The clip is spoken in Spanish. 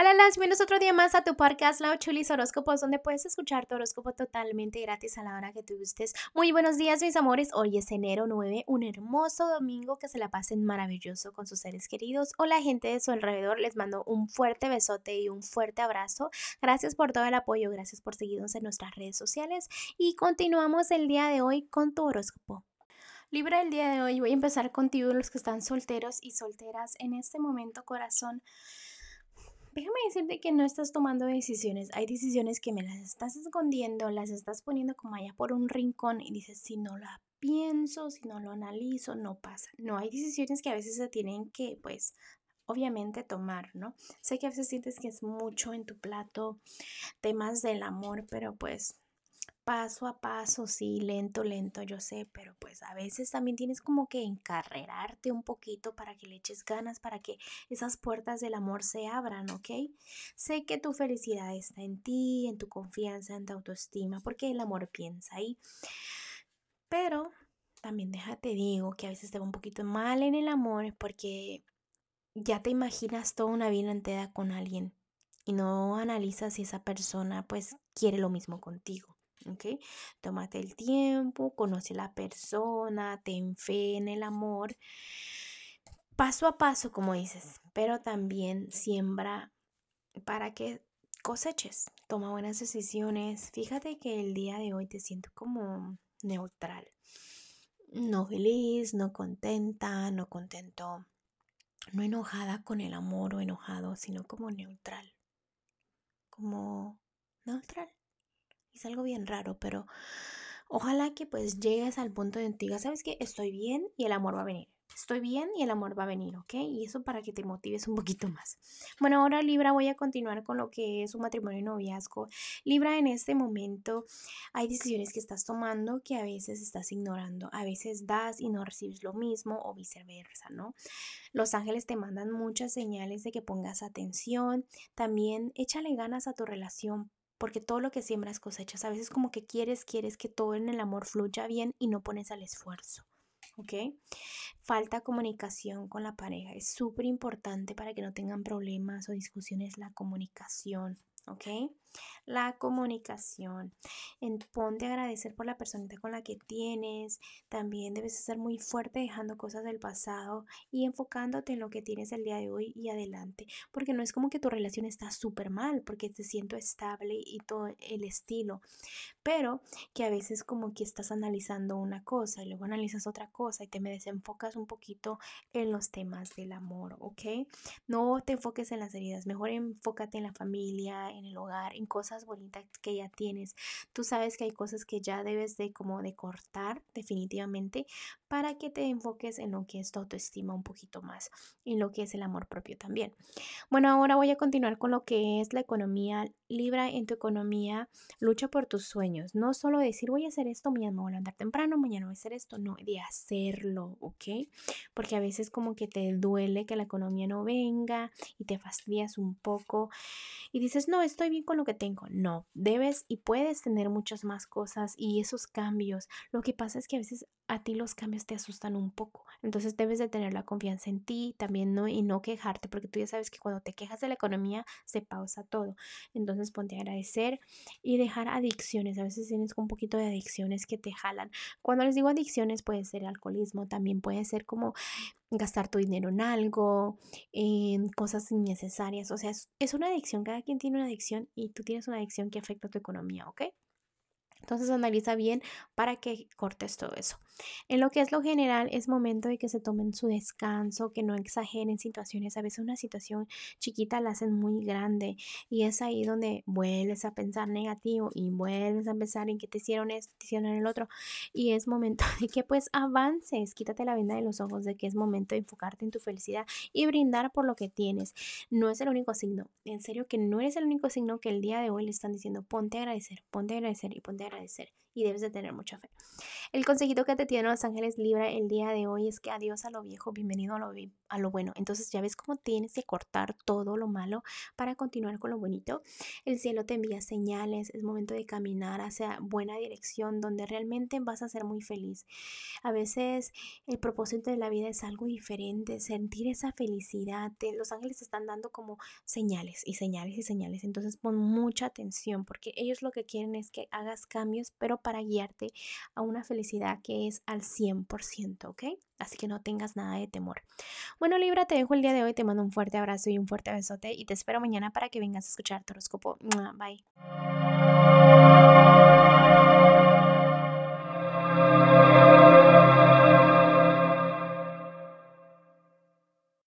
Hola, las bienvenidos otro día más a tu podcast Lao Chulis Horóscopos, donde puedes escuchar tu horóscopo totalmente gratis a la hora que tú gustes. Muy buenos días, mis amores. Hoy es enero 9, un hermoso domingo que se la pasen maravilloso con sus seres queridos o la gente de su alrededor. Les mando un fuerte besote y un fuerte abrazo. Gracias por todo el apoyo, gracias por seguirnos en nuestras redes sociales y continuamos el día de hoy con tu horóscopo. Libra el día de hoy, voy a empezar contigo los que están solteros y solteras en este momento, corazón déjame decirte que no estás tomando decisiones. Hay decisiones que me las estás escondiendo, las estás poniendo como allá por un rincón y dices, si no la pienso, si no lo analizo, no pasa. No, hay decisiones que a veces se tienen que, pues, obviamente tomar, ¿no? Sé que a veces sientes que es mucho en tu plato temas del amor, pero pues paso a paso, sí, lento, lento, yo sé, pero pues a veces también tienes como que encarrerarte un poquito para que le eches ganas, para que esas puertas del amor se abran, ¿ok? Sé que tu felicidad está en ti, en tu confianza, en tu autoestima, porque el amor piensa ahí. Pero también déjate digo que a veces te va un poquito mal en el amor porque ya te imaginas toda una vida entera con alguien y no analizas si esa persona pues quiere lo mismo contigo. ¿Ok? Tómate el tiempo, conoce la persona, ten fe en el amor, paso a paso, como dices, pero también siembra para que coseches, toma buenas decisiones. Fíjate que el día de hoy te siento como neutral, no feliz, no contenta, no contento, no enojada con el amor o enojado, sino como neutral, como neutral es algo bien raro, pero ojalá que pues llegues al punto de digas, ¿sabes qué? Estoy bien y el amor va a venir. Estoy bien y el amor va a venir, ¿ok? Y eso para que te motives un poquito más. Bueno, ahora Libra voy a continuar con lo que es un matrimonio y noviazgo. Libra, en este momento hay decisiones que estás tomando que a veces estás ignorando. A veces das y no recibes lo mismo o viceversa, ¿no? Los ángeles te mandan muchas señales de que pongas atención. También échale ganas a tu relación porque todo lo que siembras cosechas. A veces como que quieres, quieres que todo en el amor fluya bien y no pones al esfuerzo. ¿Ok? Falta comunicación con la pareja. Es súper importante para que no tengan problemas o discusiones la comunicación. ¿Ok? La comunicación. En, ponte a agradecer por la personita con la que tienes. También debes ser muy fuerte dejando cosas del pasado y enfocándote en lo que tienes el día de hoy y adelante. Porque no es como que tu relación está súper mal, porque te siento estable y todo el estilo. Pero que a veces como que estás analizando una cosa y luego analizas otra cosa y te me desenfocas un poquito en los temas del amor, ¿ok? No te enfoques en las heridas, mejor enfócate en la familia, en el hogar, en cosas bonitas que ya tienes. Tú sabes que hay cosas que ya debes de como de cortar definitivamente para que te enfoques en lo que es tu autoestima un poquito más, en lo que es el amor propio también. Bueno, ahora voy a continuar con lo que es la economía. Libra en tu economía, lucha por tus sueños. No solo decir voy a hacer esto, mañana voy a andar temprano, mañana voy a hacer esto, no, de hacerlo, ¿ok? Porque a veces como que te duele que la economía no venga y te fastidias un poco y dices, no, estoy bien con lo que tengo. No, debes y puedes tener muchas más cosas y esos cambios. Lo que pasa es que a veces a ti los cambios te asustan un poco. Entonces debes de tener la confianza en ti también no y no quejarte porque tú ya sabes que cuando te quejas de la economía se pausa todo. Entonces ponte a agradecer y dejar adicciones. A veces tienes un poquito de adicciones que te jalan. Cuando les digo adicciones puede ser alcoholismo, también puede ser como gastar tu dinero en algo, en cosas innecesarias. O sea, es, una adicción. Cada quien tiene una adicción y tú tienes una adicción que afecta a tu economía, ¿ok? Entonces analiza bien para que cortes todo eso. En lo que es lo general, es momento de que se tomen su descanso, que no exageren situaciones. A veces una situación chiquita la hacen muy grande y es ahí donde vuelves a pensar negativo y vuelves a pensar en que te hicieron esto, te hicieron el otro. Y es momento de que pues avances, quítate la venda de los ojos de que es momento de enfocarte en tu felicidad y brindar por lo que tienes. No es el único signo, en serio que no eres el único signo que el día de hoy le están diciendo ponte a agradecer, ponte a agradecer y ponte a agradecer y debes de tener mucha fe. El consejito que te tiene los ángeles Libra el día de hoy es que adiós a lo viejo, bienvenido a lo, a lo bueno. Entonces ya ves cómo tienes que cortar todo lo malo para continuar con lo bonito. El cielo te envía señales, es momento de caminar hacia buena dirección donde realmente vas a ser muy feliz. A veces el propósito de la vida es algo diferente, sentir esa felicidad. los ángeles están dando como señales y señales y señales. Entonces pon mucha atención porque ellos lo que quieren es que hagas cambios, pero para guiarte a una felicidad que es al 100%, ¿ok? Así que no tengas nada de temor. Bueno, Libra, te dejo el día de hoy. Te mando un fuerte abrazo y un fuerte besote y te espero mañana para que vengas a escuchar tu horóscopo. Bye.